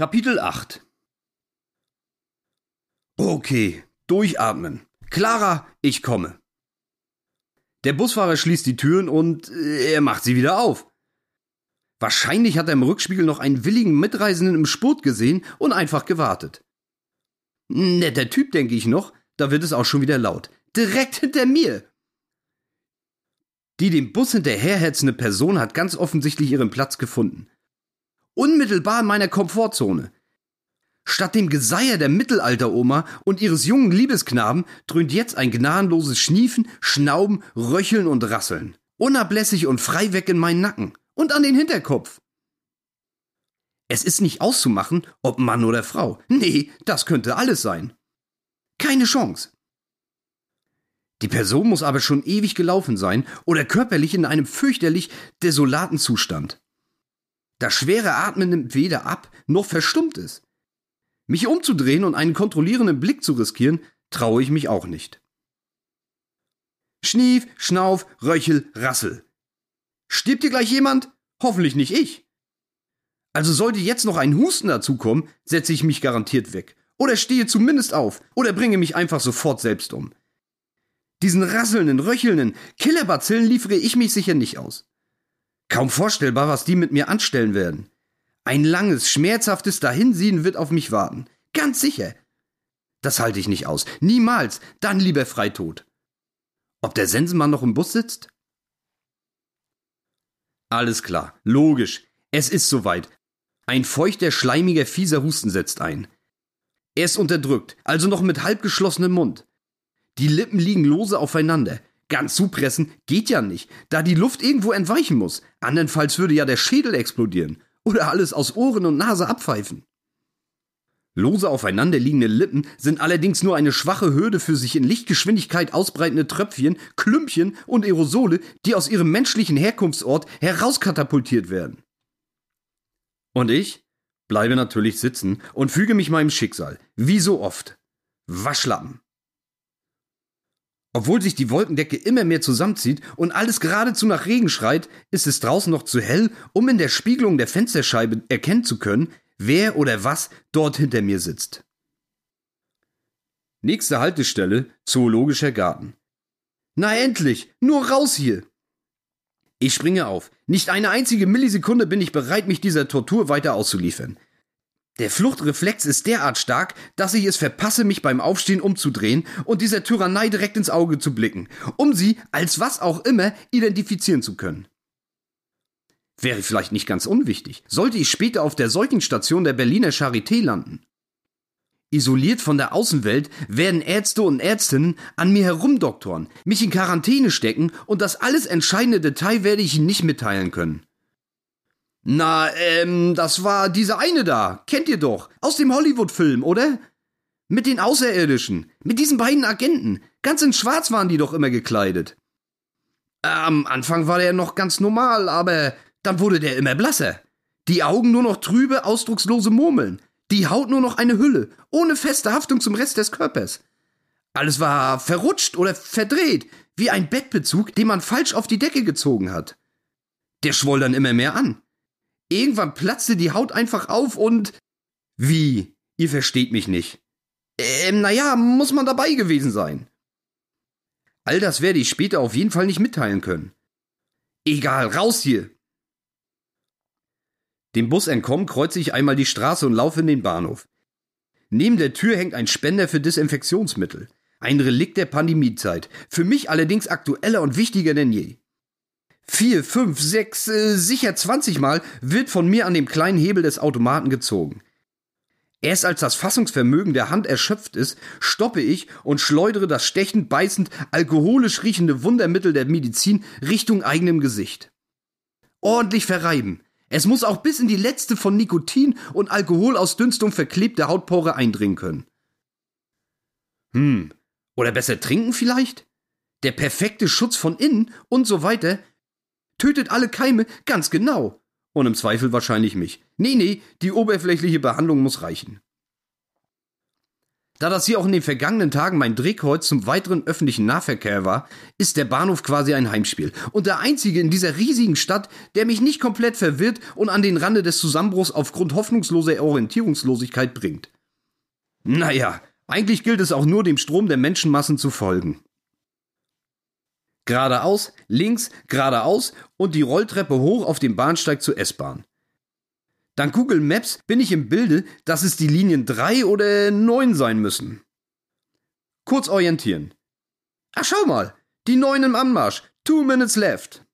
Kapitel 8 Okay, durchatmen. Clara, ich komme. Der Busfahrer schließt die Türen und äh, er macht sie wieder auf. Wahrscheinlich hat er im Rückspiegel noch einen willigen Mitreisenden im Spurt gesehen und einfach gewartet. Netter Typ, denke ich noch, da wird es auch schon wieder laut. Direkt hinter mir. Die dem Bus hinterherhetzende Person hat ganz offensichtlich ihren Platz gefunden. Unmittelbar in meiner Komfortzone. Statt dem Geseier der Mittelalteroma und ihres jungen Liebesknaben dröhnt jetzt ein gnadenloses Schniefen, Schnauben, Röcheln und Rasseln. Unablässig und frei weg in meinen Nacken und an den Hinterkopf. Es ist nicht auszumachen, ob Mann oder Frau. Nee, das könnte alles sein. Keine Chance. Die Person muss aber schon ewig gelaufen sein oder körperlich in einem fürchterlich desolaten Zustand. Das schwere Atmen nimmt weder ab noch verstummt es. Mich umzudrehen und einen kontrollierenden Blick zu riskieren, traue ich mich auch nicht. Schnief, Schnauf, Röchel, Rassel. Stirbt hier gleich jemand? Hoffentlich nicht ich. Also sollte jetzt noch ein Husten dazukommen, setze ich mich garantiert weg. Oder stehe zumindest auf. Oder bringe mich einfach sofort selbst um. Diesen rasselnden, röchelnden Killerbazillen liefere ich mich sicher nicht aus. Kaum vorstellbar, was die mit mir anstellen werden. Ein langes, schmerzhaftes Dahinsiehen wird auf mich warten. Ganz sicher. Das halte ich nicht aus. Niemals. Dann lieber Freitod. Ob der Sensenmann noch im Bus sitzt? Alles klar. Logisch. Es ist soweit. Ein feuchter, schleimiger, fieser Husten setzt ein. Er ist unterdrückt, also noch mit halb geschlossenem Mund. Die Lippen liegen lose aufeinander. Ganz zupressen geht ja nicht, da die Luft irgendwo entweichen muss. Andernfalls würde ja der Schädel explodieren oder alles aus Ohren und Nase abpfeifen. Lose aufeinander liegende Lippen sind allerdings nur eine schwache Hürde für sich in Lichtgeschwindigkeit ausbreitende Tröpfchen, Klümpchen und Aerosole, die aus ihrem menschlichen Herkunftsort herauskatapultiert werden. Und ich bleibe natürlich sitzen und füge mich meinem Schicksal, wie so oft. Waschlappen. Obwohl sich die Wolkendecke immer mehr zusammenzieht und alles geradezu nach Regen schreit, ist es draußen noch zu hell, um in der Spiegelung der Fensterscheibe erkennen zu können, wer oder was dort hinter mir sitzt. Nächste Haltestelle, Zoologischer Garten. Na endlich, nur raus hier! Ich springe auf. Nicht eine einzige Millisekunde bin ich bereit, mich dieser Tortur weiter auszuliefern. Der Fluchtreflex ist derart stark, dass ich es verpasse, mich beim Aufstehen umzudrehen und dieser Tyrannei direkt ins Auge zu blicken, um sie, als was auch immer, identifizieren zu können. Wäre vielleicht nicht ganz unwichtig, sollte ich später auf der Seuchenstation der Berliner Charité landen. Isoliert von der Außenwelt werden Ärzte und Ärztinnen an mir herumdoktoren, mich in Quarantäne stecken und das alles entscheidende Detail werde ich Ihnen nicht mitteilen können. Na, ähm, das war dieser eine da. Kennt ihr doch. Aus dem Hollywood-Film, oder? Mit den Außerirdischen. Mit diesen beiden Agenten. Ganz in Schwarz waren die doch immer gekleidet. Am Anfang war der noch ganz normal, aber dann wurde der immer blasser. Die Augen nur noch trübe, ausdruckslose Murmeln. Die Haut nur noch eine Hülle, ohne feste Haftung zum Rest des Körpers. Alles war verrutscht oder verdreht, wie ein Bettbezug, den man falsch auf die Decke gezogen hat. Der schwoll dann immer mehr an. Irgendwann platzte die Haut einfach auf und. Wie? Ihr versteht mich nicht. Ähm, naja, muss man dabei gewesen sein. All das werde ich später auf jeden Fall nicht mitteilen können. Egal, raus hier! Dem Bus entkommen kreuze ich einmal die Straße und laufe in den Bahnhof. Neben der Tür hängt ein Spender für Desinfektionsmittel. Ein Relikt der Pandemiezeit. Für mich allerdings aktueller und wichtiger denn je vier, fünf, sechs, äh, sicher zwanzig Mal wird von mir an dem kleinen Hebel des Automaten gezogen. Erst als das Fassungsvermögen der Hand erschöpft ist, stoppe ich und schleudere das stechend, beißend, alkoholisch riechende Wundermittel der Medizin Richtung eigenem Gesicht. Ordentlich verreiben. Es muss auch bis in die letzte von Nikotin und Alkoholausdünstung verklebte Hautpore eindringen können. Hm, oder besser trinken vielleicht? Der perfekte Schutz von innen und so weiter tötet alle Keime ganz genau. Und im Zweifel wahrscheinlich mich. Nee, nee, die oberflächliche Behandlung muss reichen. Da das hier auch in den vergangenen Tagen mein Drehkreuz zum weiteren öffentlichen Nahverkehr war, ist der Bahnhof quasi ein Heimspiel. Und der einzige in dieser riesigen Stadt, der mich nicht komplett verwirrt und an den Rande des Zusammenbruchs aufgrund hoffnungsloser Orientierungslosigkeit bringt. Naja, eigentlich gilt es auch nur dem Strom der Menschenmassen zu folgen. Geradeaus, links, geradeaus und die Rolltreppe hoch auf dem Bahnsteig zur S-Bahn. Dank Google Maps bin ich im Bilde, dass es die Linien 3 oder 9 sein müssen. Kurz orientieren. Ach, schau mal, die 9 im Anmarsch. Two minutes left.